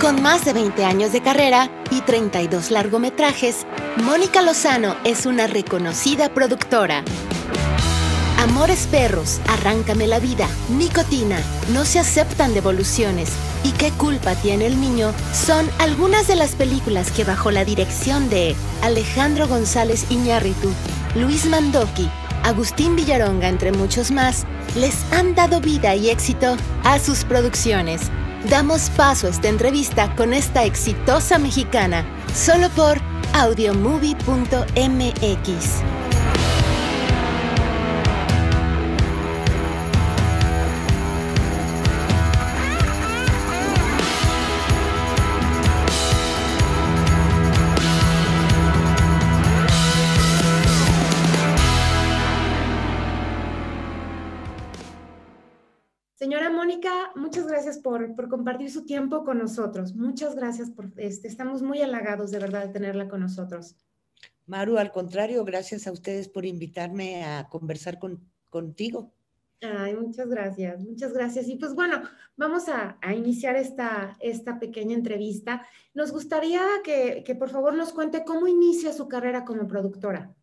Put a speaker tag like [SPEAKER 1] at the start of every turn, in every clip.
[SPEAKER 1] Con más de 20 años de carrera y 32 largometrajes, Mónica Lozano es una reconocida productora. Amores Perros, Arráncame la Vida, Nicotina, No se aceptan devoluciones y ¿Qué culpa tiene el niño? son algunas de las películas que bajo la dirección de Alejandro González Iñárritu, Luis Mandoki, Agustín Villaronga, entre muchos más, les han dado vida y éxito a sus producciones. Damos paso a esta entrevista con esta exitosa mexicana, solo por audiomovie.mx. muchas gracias por, compartir su tiempo con nosotros. Muchas gracias por este. Estamos muy halagados de verdad de tenerla con nosotros.
[SPEAKER 2] Maru, al contrario, gracias a ustedes por invitarme a conversar contigo.
[SPEAKER 1] Ay, muchas gracias, muchas gracias. Y pues bueno, vamos a, iniciar esta, esta pequeña entrevista. Nos gustaría que, que por favor nos cuente cómo inicia su carrera como productora.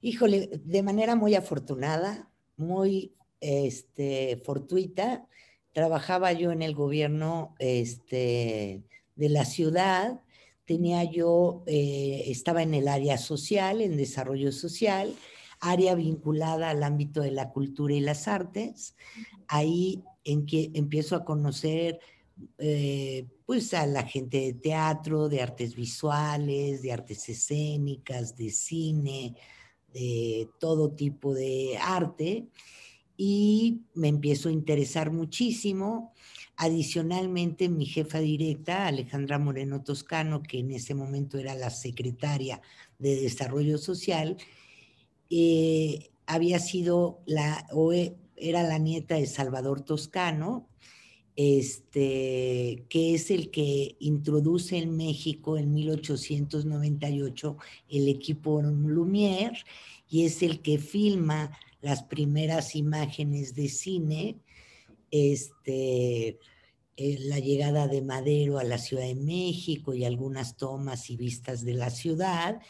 [SPEAKER 2] Híjole, de manera muy afortunada, muy este, fortuita. Trabajaba yo en el gobierno este, de la ciudad, tenía yo, eh, estaba en el área social, en desarrollo social, área vinculada al ámbito de la cultura y las artes. Ahí en que empiezo a conocer eh, pues a la gente de teatro, de artes visuales, de artes escénicas, de cine, de todo tipo de arte y me empiezo a interesar muchísimo. Adicionalmente, mi jefa directa, Alejandra Moreno Toscano, que en ese momento era la secretaria de Desarrollo Social, eh, había sido la, o e, era la nieta de Salvador Toscano, este, que es el que introduce en México en 1898 el equipo Lumière y es el que filma las primeras imágenes de cine, este, eh, la llegada de Madero a la Ciudad de México y algunas tomas y vistas de la ciudad.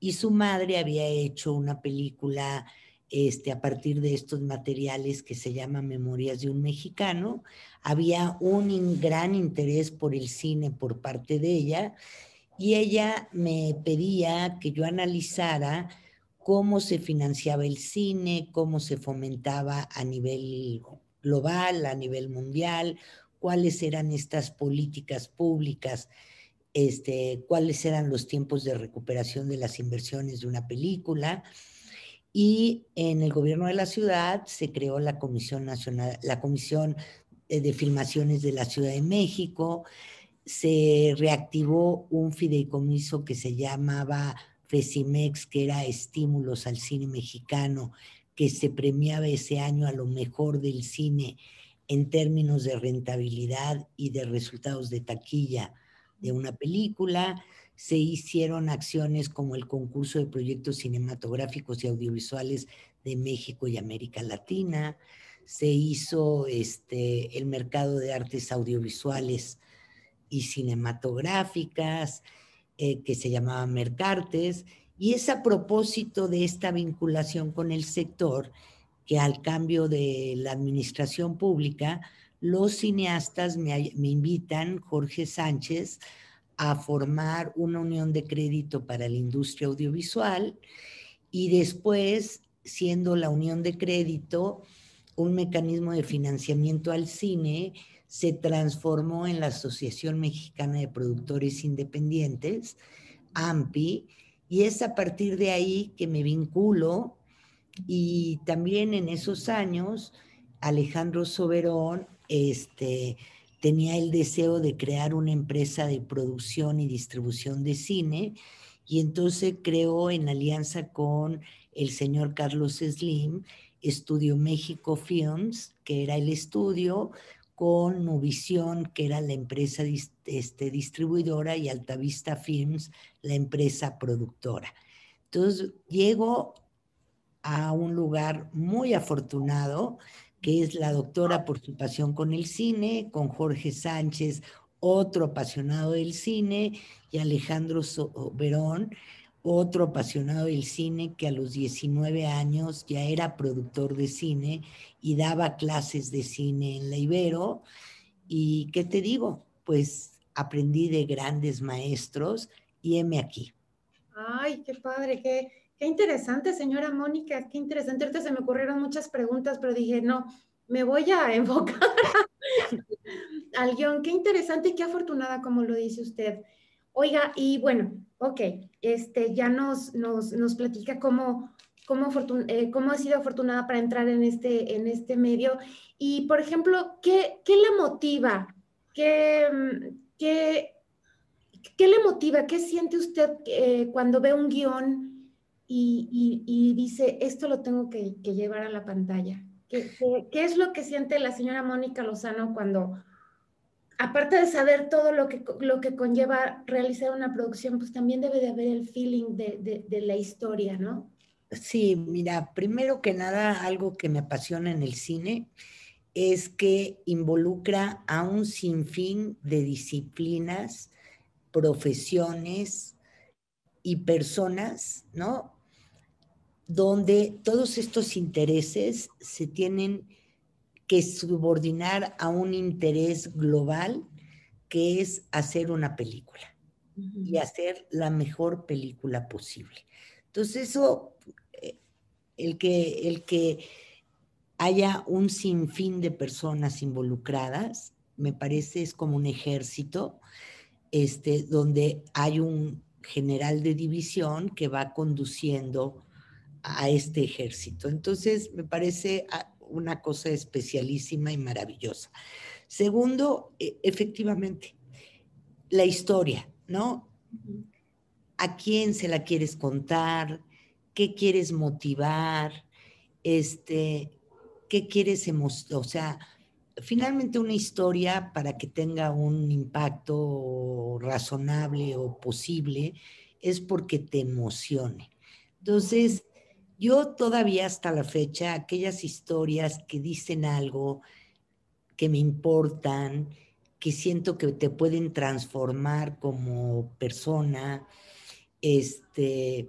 [SPEAKER 2] Y su madre había hecho una película este, a partir de estos materiales que se llama Memorias de un Mexicano. Había un gran interés por el cine por parte de ella y ella me pedía que yo analizara cómo se financiaba el cine, cómo se fomentaba a nivel global, a nivel mundial, cuáles eran estas políticas públicas, este, cuáles eran los tiempos de recuperación de las inversiones de una película. Y en el gobierno de la ciudad se creó la Comisión Nacional, la Comisión de Filmaciones de la Ciudad de México, se reactivó un fideicomiso que se llamaba FECIMEX, que era estímulos al cine mexicano, que se premiaba ese año a lo mejor del cine en términos de rentabilidad y de resultados de taquilla de una película. Se hicieron acciones como el concurso de proyectos cinematográficos y audiovisuales de México y América Latina. Se hizo este, el mercado de artes audiovisuales y cinematográficas. Eh, que se llamaba Mercartes, y es a propósito de esta vinculación con el sector que al cambio de la administración pública, los cineastas me, me invitan, Jorge Sánchez, a formar una unión de crédito para la industria audiovisual y después, siendo la unión de crédito un mecanismo de financiamiento al cine, se transformó en la Asociación Mexicana de Productores Independientes, AMPI, y es a partir de ahí que me vinculo. Y también en esos años Alejandro Soberón este, tenía el deseo de crear una empresa de producción y distribución de cine y entonces creó en alianza con el señor Carlos Slim Estudio México Films, que era el estudio, con Novisión, que era la empresa este, distribuidora, y Altavista Films, la empresa productora. Entonces, llego a un lugar muy afortunado que es la doctora por su pasión con el cine, con Jorge Sánchez, otro apasionado del cine, y Alejandro Verón, otro apasionado del cine que a los 19 años ya era productor de cine y daba clases de cine en la Ibero. ¿Y qué te digo? Pues aprendí de grandes maestros y heme aquí.
[SPEAKER 1] Ay, qué padre, qué, qué interesante, señora Mónica, qué interesante. Ahorita se me ocurrieron muchas preguntas, pero dije, no, me voy a enfocar al guion. Qué interesante y qué afortunada, como lo dice usted. Oiga, y bueno, ok, este, ya nos, nos, nos platica cómo, eh, cómo, ha sido afortunada para entrar en este, en este medio. Y, por ejemplo, ¿qué, qué le motiva? ¿Qué, qué, qué le motiva? ¿Qué siente usted eh, cuando ve un guion y, y, dice, esto lo tengo que, que llevar a la pantalla? ¿Qué, ¿Qué, es lo que siente la señora Mónica Lozano cuando, aparte de saber todo lo que, lo que conlleva realizar una producción, pues también debe de haber el feeling de, de, la historia, ¿no?
[SPEAKER 2] Sí, mira, primero que nada, algo que me apasiona en el cine es que involucra a un sinfín de disciplinas, profesiones y personas, ¿no? Donde todos estos intereses se tienen que subordinar a un interés global que es hacer una película y hacer la mejor película posible. Entonces eso, eh, el que, el que haya un sinfín de personas involucradas, me parece es como un ejército, este, donde hay un general de división que va conduciendo a este ejército. Entonces, me parece ah, una cosa especialísima y maravillosa. Segundo, e, efectivamente, la historia, ¿no? ¿A quién se la quieres contar? ¿Qué quieres motivar? Este, ¿Qué quieres O sea, finalmente una historia para que tenga un impacto razonable o posible es porque te emocione. Entonces, yo todavía hasta la fecha, aquellas historias que dicen algo, que me importan, que siento que te pueden transformar como persona, este,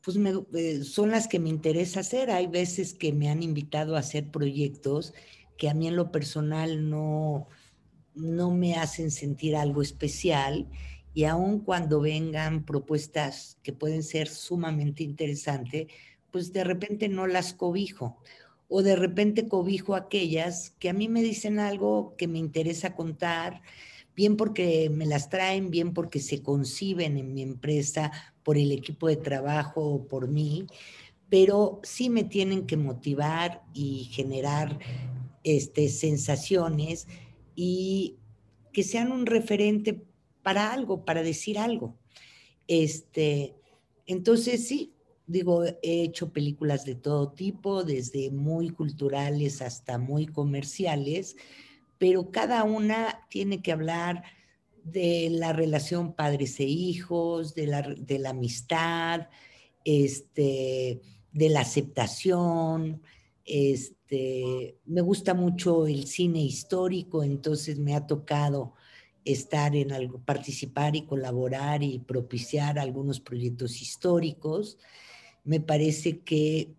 [SPEAKER 2] pues eh, son las que me interesa hacer. Hay veces que me han invitado a hacer proyectos que a mí en lo personal no, no me hacen sentir algo especial y aun cuando vengan propuestas que pueden ser sumamente interesantes, pues de repente no las cobijo o de repente cobijo aquellas que a mí me dicen algo que me interesa contar, bien porque me las traen, bien porque se conciben en mi empresa por el equipo de trabajo o por mí, pero sí me tienen que motivar y generar este, sensaciones y que sean un referente para algo, para decir algo. Este, entonces sí, digo, he hecho películas de todo tipo, desde muy culturales hasta muy comerciales, pero cada una tiene que hablar de la relación padres e hijos, de la, de la amistad, este, de la aceptación. Este, me gusta mucho el cine histórico, entonces me ha tocado estar en algo, participar y colaborar y propiciar algunos proyectos históricos. Me parece que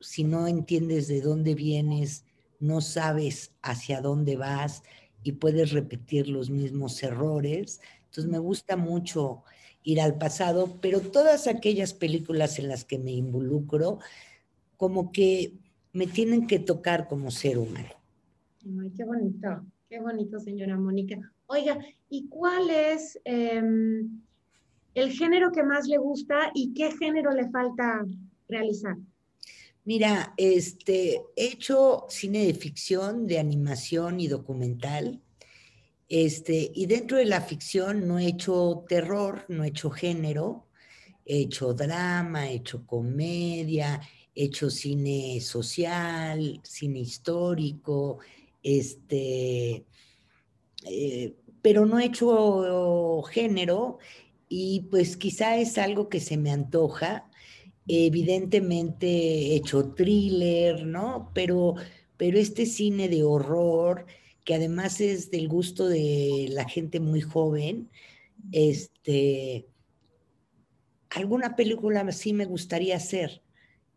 [SPEAKER 2] si no entiendes de dónde vienes, no sabes hacia dónde vas y puedes repetir los mismos errores. Entonces me gusta mucho ir al pasado, pero todas aquellas películas en las que me involucro, como que me tienen que tocar como ser humano.
[SPEAKER 1] Ay, qué bonito, qué bonito, señora Mónica. Oiga, ¿y cuál es em, el género que más le gusta y qué género le falta realizar?
[SPEAKER 2] Mira, este, he hecho cine de ficción, de animación y documental. Este, y dentro de la ficción no he hecho terror, no he hecho género, he hecho drama, he hecho comedia, he hecho cine social, cine histórico, este, eh, pero no he hecho género y pues quizá es algo que se me antoja evidentemente he hecho thriller, ¿no? Pero, pero este cine de horror, que además es del gusto de la gente muy joven, este, alguna película sí me gustaría hacer.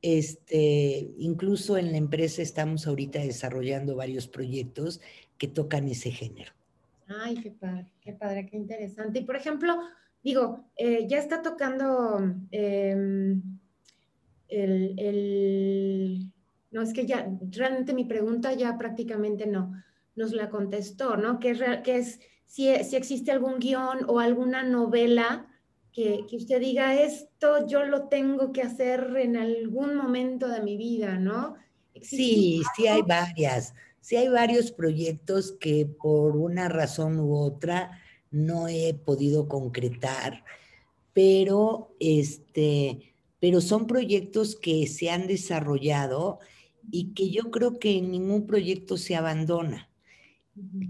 [SPEAKER 2] Este, incluso en la empresa estamos ahorita desarrollando varios proyectos que tocan ese género.
[SPEAKER 1] Ay, qué padre, qué padre, qué interesante. Y por ejemplo, digo, eh, ya está tocando em, el, no, es que ya, realmente mi pregunta ya prácticamente no, nos la contestó, ¿no? Que es, que es si, si existe algún guion o alguna novela que, que, usted diga, esto yo lo tengo que hacer en algún momento de mi vida, ¿no?
[SPEAKER 2] Sí, sí hay varias. Sí hay varios proyectos que por una razón u otra no he podido concretar, pero este, pero son proyectos que se han desarrollado y que yo creo que ningún proyecto se abandona.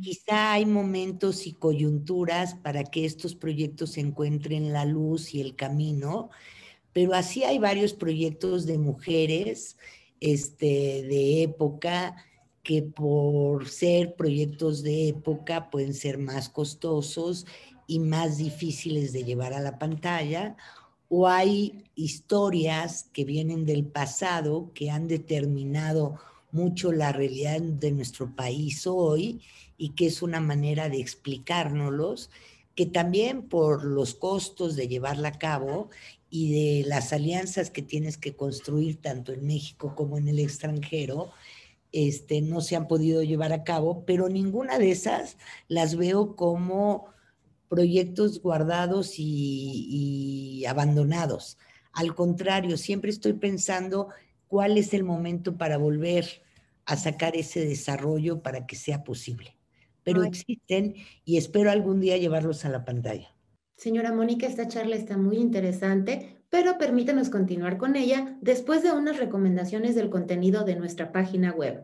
[SPEAKER 2] Quizá hay momentos y coyunturas para que estos proyectos encuentren la luz y el camino, pero así hay varios proyectos de mujeres este, de época que por ser proyectos de época pueden ser más costosos y más difíciles de llevar a la pantalla, o hay historias que vienen del pasado que han determinado mucho la realidad de nuestro país hoy y que es una manera de explicárnoslos, que también por los costos de llevarla a cabo y de las alianzas que tienes que construir tanto en México como en el extranjero, este, no se han podido llevar a cabo, pero ninguna de esas las veo como proyectos guardados y, abandonados. Al contrario, siempre estoy pensando cuál es el momento para volver a sacar ese desarrollo para que sea posible. Pero existen y espero algún día llevarlos a la pantalla.
[SPEAKER 1] Señora Mónica, esta charla está muy interesante, pero permítanos continuar con ella después de unas recomendaciones del contenido de nuestra página web.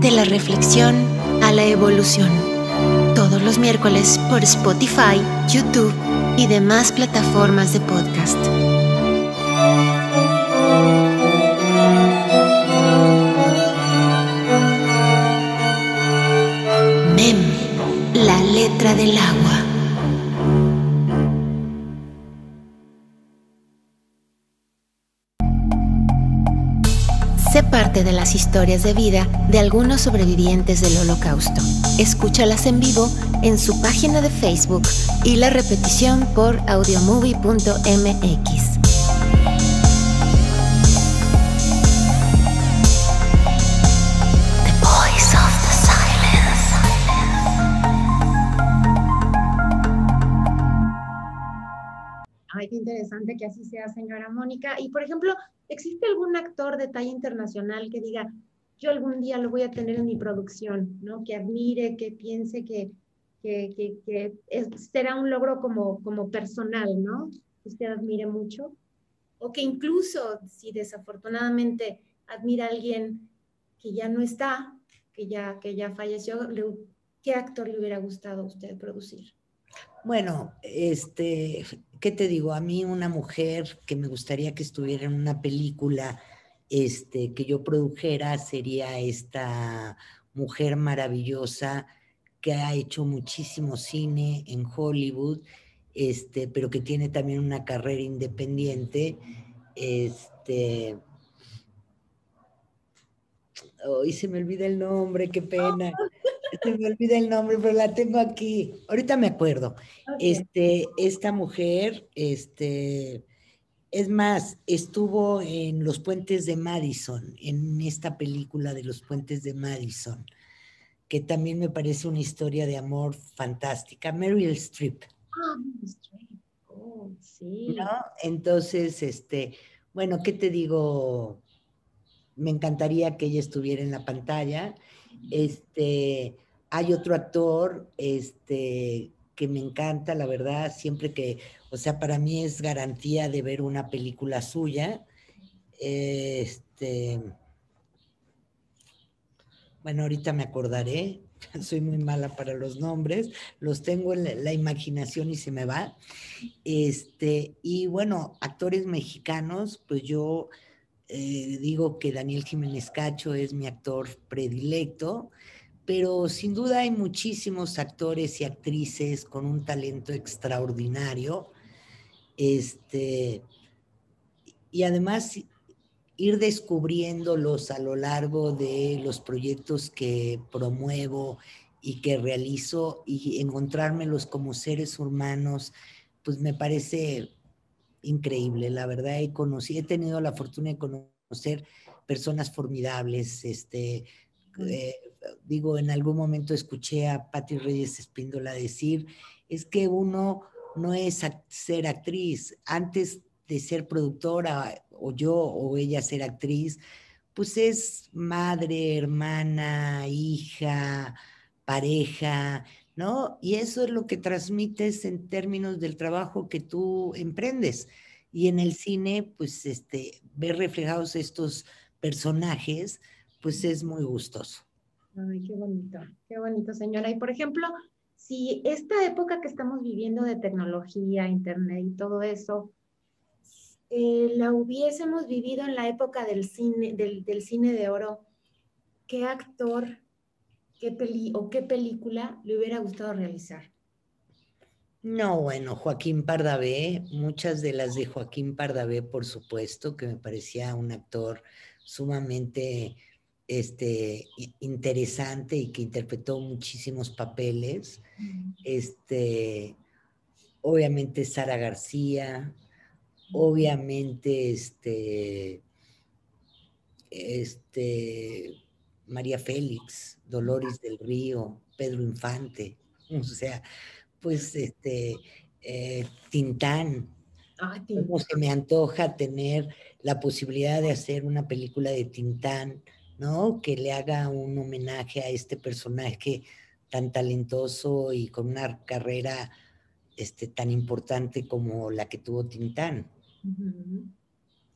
[SPEAKER 3] De la reflexión a la evolución. Todos los miércoles por Spotify, YouTube y demás plataformas de podcast. Letra del agua. Sé parte de las historias de vida de algunos sobrevivientes del holocausto. Escúchalas en vivo en su página de Facebook y la repetición por audiomovie.mx.
[SPEAKER 1] interesante que así sea, señora Mónica. Y, por ejemplo, ¿existe algún actor de talla internacional que diga, yo algún día lo voy a tener en mi producción, ¿no? Que admire, que piense que, que, que, será un logro como, como personal, ¿no? Que usted admire mucho. O que incluso, si desafortunadamente admira a alguien que ya no está, que ya, que ya falleció, ¿qué actor le hubiera gustado a usted producir?
[SPEAKER 2] Bueno, este, ¿qué te digo? A mí una mujer que me gustaría que estuviera en una película este, que yo produjera sería esta mujer maravillosa que ha hecho muchísimo cine en Hollywood, este, pero que tiene también una carrera independiente. Este, hoy se me olvida el nombre, qué pena. Se me olvida el nombre, pero la tengo aquí. Ahorita me acuerdo. Este, esta mujer, este, es más, estuvo en los puentes de Madison, en esta película de los puentes de Madison, que también me parece una historia de amor fantástica. Meryl Streep.
[SPEAKER 1] Ah, Meryl Streep. Oh, sí.
[SPEAKER 2] ¿No? Entonces, este, bueno, ¿qué te digo? Me encantaría que ella estuviera en la pantalla. Este, hay otro actor este, que me encanta, la verdad, siempre que, o sea, para mí es garantía de ver una película suya. Este, bueno, ahorita me acordaré. soy muy mala para los nombres, los tengo en la, imaginación y se me va. Este, y bueno, actores mexicanos, pues yo eh, digo que Daniel Jiménez Cacho es mi actor predilecto, pero sin duda hay muchísimos actores y actrices con un talento extraordinario. Este, y además ir descubriéndolos a lo largo de los proyectos que promuevo y que realizo y encontrármelos como seres humanos, pues me parece increíble. La verdad, he conocido, he tenido la fortuna de conocer personas formidables. Este, eh, digo, en algún momento escuché a Patti Reyes Espíndola decir, es que uno no es ser actriz. Antes de ser productora o yo o ella ser actriz, pues es madre, hermana, hija, pareja, ¿no? Y eso es lo que transmites en términos del trabajo que tú emprendes. Y en el cine, pues, este, ver reflejados estos personajes, pues es muy gustoso.
[SPEAKER 1] Ay, qué bonito, qué bonito, señora. Y por ejemplo, si esta época que estamos viviendo de tecnología, internet y todo eso, eh, la hubiésemos vivido en la época del cine, del, cine de oro, ¿qué actor qué peli o qué película le hubiera gustado realizar?
[SPEAKER 2] No, bueno, Joaquín Pardavé, muchas de las de Joaquín Pardavé, por supuesto, que me parecía un actor sumamente este, interesante y que interpretó muchísimos papeles. Este, obviamente Sara García, obviamente este, este, María Félix, Dolores del Río, Pedro Infante, o sea, pues este, eh, Tintán. Como se me antoja tener la posibilidad de hacer una película de Tintán, ¿no? Que le haga un homenaje a este personaje tan talentoso y con una carrera este, tan importante como la que tuvo Tintán.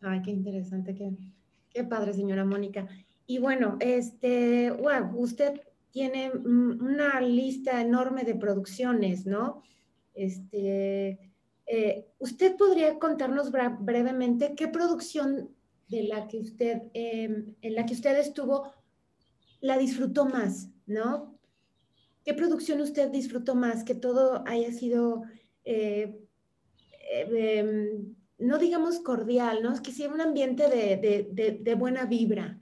[SPEAKER 1] Ay, qué interesante, qué, qué padre, señora Mónica. Y bueno, este, wow, usted tiene una lista enorme de producciones, ¿no? Este, eh, ¿Usted podría contarnos brevemente qué producción de la que usted, em, en la que usted estuvo, la disfrutó más, ¿no? ¿Qué producción usted disfrutó más? Que todo haya sido eh, eh, em, no digamos cordial, ¿no? Es que sea un ambiente de, buena vibra.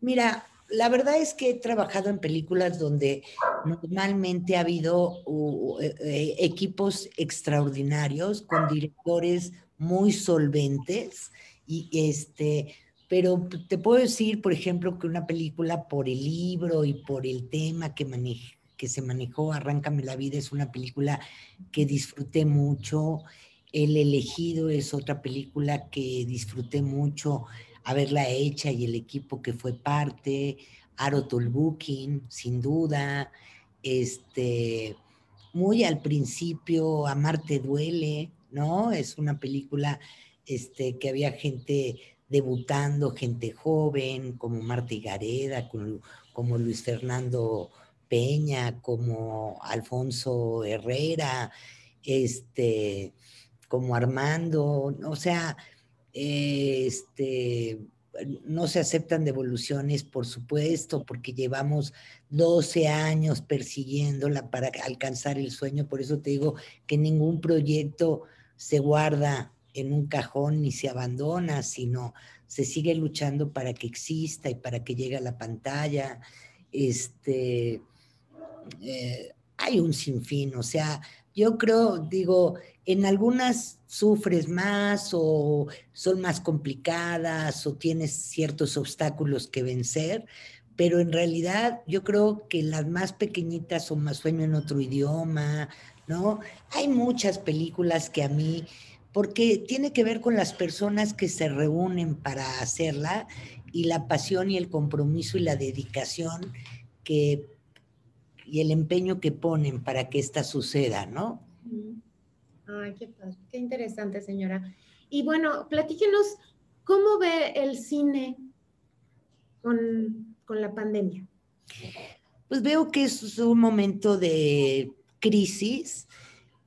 [SPEAKER 2] Mira, la verdad es que he trabajado en películas donde normalmente ha habido eh, eh, equipos extraordinarios con directores muy solventes y este, pero te puedo decir, por ejemplo, que una película por el libro y por el tema que que se manejó, Arráncame la vida, es una película que disfruté mucho. El elegido es otra película que disfruté mucho haberla hecha y el equipo que fue parte, Aro Booking, sin duda, este, muy al principio, Amarte duele, ¿no? Es una película este, que había gente debutando, gente joven, como Marta Gareda, como, Luis Fernando Peña, como Alfonso Herrera, este, como Armando, o sea, este, no se aceptan devoluciones, por supuesto, porque llevamos 12 años persiguiéndola para alcanzar el sueño. Por eso te digo que ningún proyecto se guarda en un cajón ni se abandona, sino se sigue luchando para que exista y para que llegue a la pantalla. Este, eh, hay un sinfín, o sea, yo creo, digo, en algunas sufres más o son más complicadas o tienes ciertos obstáculos que vencer, pero en realidad yo creo que las más pequeñitas son más sueño en otro idioma, ¿no? Hay muchas películas que a mí, porque tiene que ver con las personas que se reúnen para hacerla y la pasión y el compromiso y la dedicación que y el empeño que ponen para que esta suceda, ¿no?
[SPEAKER 1] Ay, qué, qué interesante, señora. Y bueno, platíquenos, ¿cómo ve el cine con, la pandemia?
[SPEAKER 2] Pues veo que es un momento de crisis,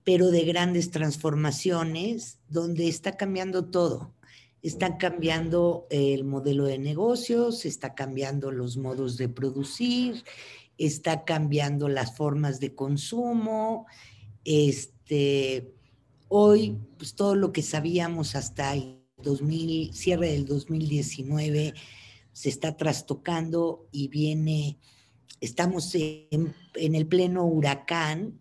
[SPEAKER 2] pero de grandes transformaciones, donde está cambiando todo. Está cambiando el modelo de negocios, está cambiando los modos de producir, está cambiando las formas de consumo. Este, hoy, pues todo lo que sabíamos hasta el 2000, cierre del 2019 se está trastocando y viene, estamos en, en el pleno huracán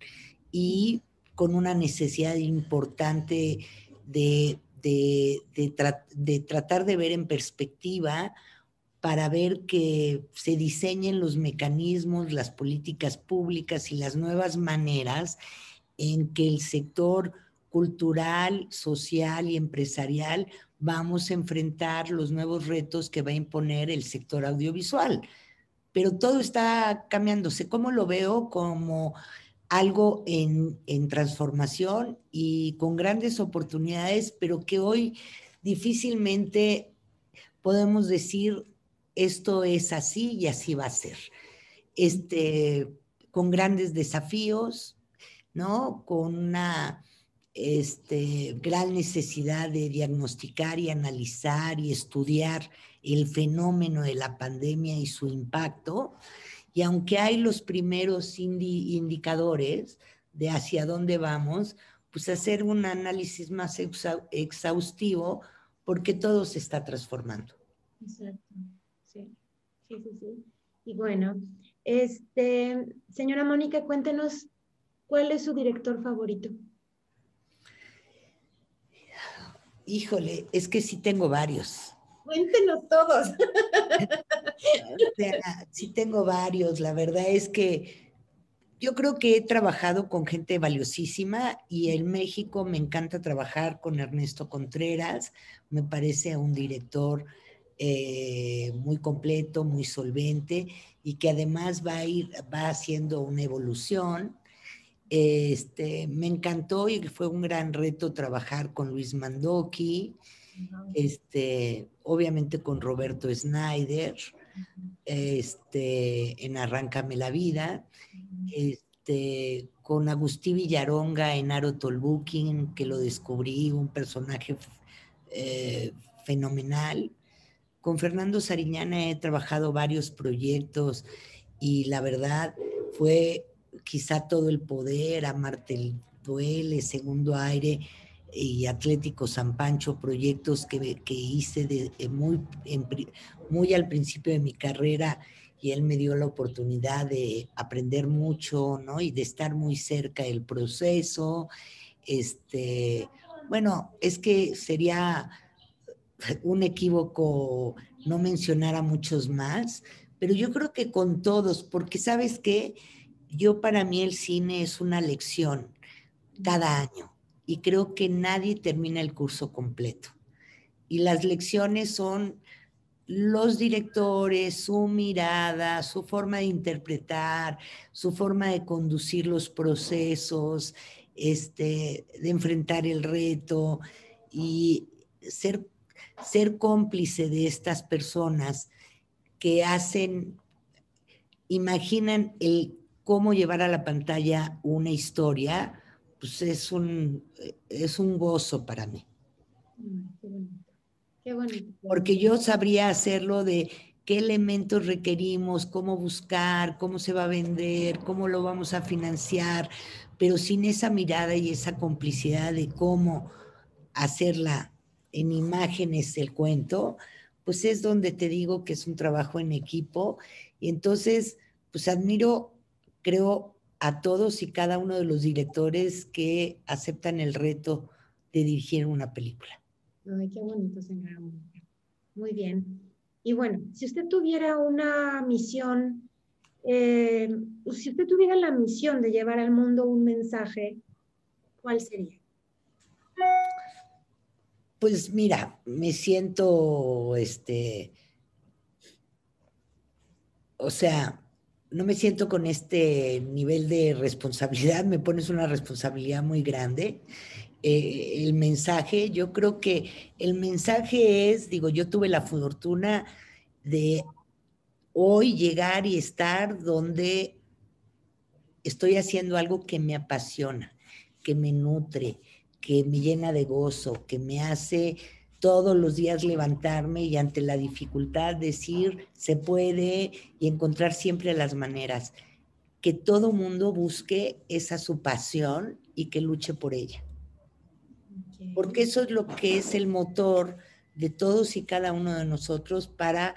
[SPEAKER 2] y con una necesidad importante de de, tratar de ver en perspectiva para ver que se diseñen los mecanismos, las políticas públicas y las nuevas maneras en que el sector cultural, social y empresarial vamos a enfrentar los nuevos retos que va a imponer el sector audiovisual. Pero todo está cambiándose. ¿Cómo lo veo? Como algo en, transformación y con grandes oportunidades, pero que hoy difícilmente podemos decir esto es así y así va a ser. Este, con grandes desafíos, ¿no? Con una este, gran necesidad de diagnosticar y analizar y estudiar el fenómeno de la pandemia y su impacto y aunque hay los primeros indicadores de hacia dónde vamos, pues hacer un análisis más exhaustivo porque todo se está transformando.
[SPEAKER 1] Exacto, sí, sí, sí, sí. Y bueno, este, señora Mónica, cuéntenos, ¿cuál es su director favorito?
[SPEAKER 2] Híjole, es que sí tengo varios.
[SPEAKER 1] Cuéntenos todos.
[SPEAKER 2] sí tengo varios. La verdad es que yo creo que he trabajado con gente valiosísima y en México me encanta trabajar con Ernesto Contreras. Me parece un director eh, muy completo, muy solvente y que además va a ir, va haciendo una evolución. Este, me encantó y fue un gran reto trabajar con Luis Mandoki este, obviamente con Roberto Snyder, este, en Arráncame la Vida, este, con Agustín Villaronga en Aro Tolbukin, que lo descubrí, un personaje eh, fenomenal. Con Fernando Sariñana he trabajado varios proyectos y la verdad fue quizá todo el poder, Amarte el Duele, Segundo Aire, y Atlético San Pancho, proyectos que, que hice muy, muy al principio de mi carrera y él me dio la oportunidad de aprender mucho, ¿no? Y de estar muy cerca del proceso. Este, bueno, es que sería un equívoco no mencionar a muchos más, pero yo creo que con todos, porque sabes que yo para mí el cine es una lección cada año y creo que nadie termina el curso completo. Y las lecciones son los directores, su mirada, su forma de interpretar, su forma de conducir los procesos, este, de enfrentar el reto y ser, ser cómplice de estas personas que hacen, imaginan el cómo llevar a la pantalla una historia pues es un, es un gozo para mí.
[SPEAKER 1] qué bonito.
[SPEAKER 2] Porque yo sabría hacerlo de qué elementos requerimos, cómo buscar, cómo se va a vender, cómo lo vamos a financiar, pero sin esa mirada y esa complicidad de cómo hacerla en imágenes el cuento, pues es donde te digo que es un trabajo en equipo. Y entonces, pues admiro, creo, a todos y cada uno de los directores que aceptan el reto de dirigir una película.
[SPEAKER 1] Ay, qué bonito, señora Muy bien. Y bueno, si usted tuviera una misión, eh, si usted tuviera la misión de llevar al mundo un mensaje, ¿cuál sería?
[SPEAKER 2] Pues mira, me siento, este, o sea, no me siento con este nivel de responsabilidad, me pones una responsabilidad muy grande. Eh, el mensaje, yo creo que el mensaje es, digo, yo tuve la fortuna de hoy llegar y estar donde estoy haciendo algo que me apasiona, que me nutre, que me llena de gozo, que me hace todos los días levantarme y ante la dificultad decir se puede y encontrar siempre las maneras. Que todo mundo busque esa su pasión y que luche por ella. Porque eso es lo que es el motor de todos y cada uno de nosotros para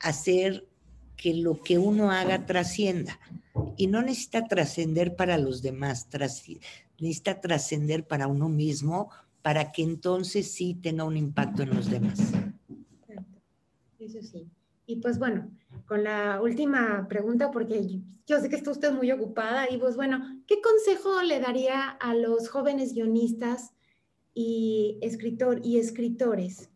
[SPEAKER 2] hacer que lo que uno haga trascienda. Y no necesita trascender para los demás, necesita trascender para uno mismo, para que entonces sí tenga un impacto en los demás.
[SPEAKER 1] Eso sí. Y pues bueno, con la última pregunta, porque yo sé que está usted muy ocupada, y pues bueno, ¿qué consejo le daría a los jóvenes guionistas y, escritor, y escritores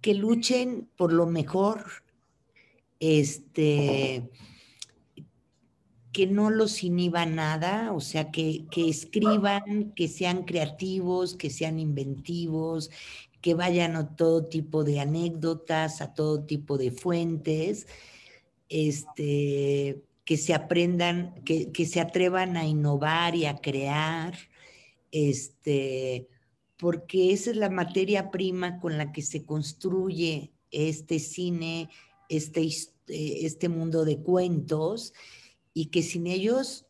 [SPEAKER 2] que luchen por lo mejor, este, que no los inhiba nada, o sea, que, que escriban, que sean creativos, que sean inventivos, que vayan a todo tipo de anécdotas, a todo tipo de fuentes, este, que se aprendan, que, que se atrevan a innovar y a crear, este, porque esa es la materia prima con la que se construye este cine, este, eh, este mundo de cuentos, y que sin ellos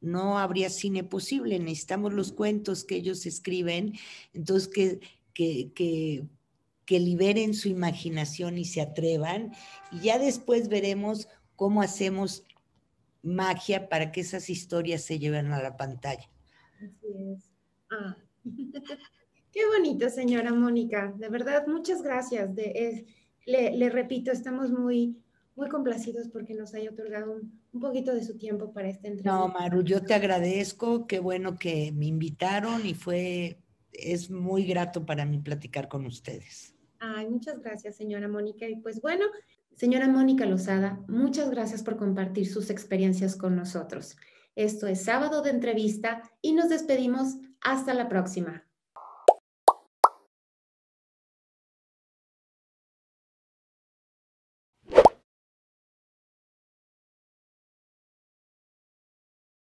[SPEAKER 2] no habría cine posible. Necesitamos los cuentos que ellos escriben, entonces que, que, que, liberen su imaginación y se atrevan, y ya después veremos cómo hacemos magia para que esas historias se lleven a la pantalla.
[SPEAKER 1] Así es. Ah. Qué bonito, señora Mónica. De verdad, muchas gracias. De, le, repito, estamos muy, muy complacidos porque nos haya otorgado un, un, poquito de su tiempo para esta entrevista.
[SPEAKER 2] No, Maru, yo te agradezco. Qué bueno que me invitaron y fue, es muy grato para mí platicar con ustedes.
[SPEAKER 1] Ay, muchas gracias, señora Mónica. Y pues bueno, señora Mónica Lozada, muchas gracias por compartir sus experiencias con nosotros. Esto es sábado de entrevista y nos despedimos hasta la próxima.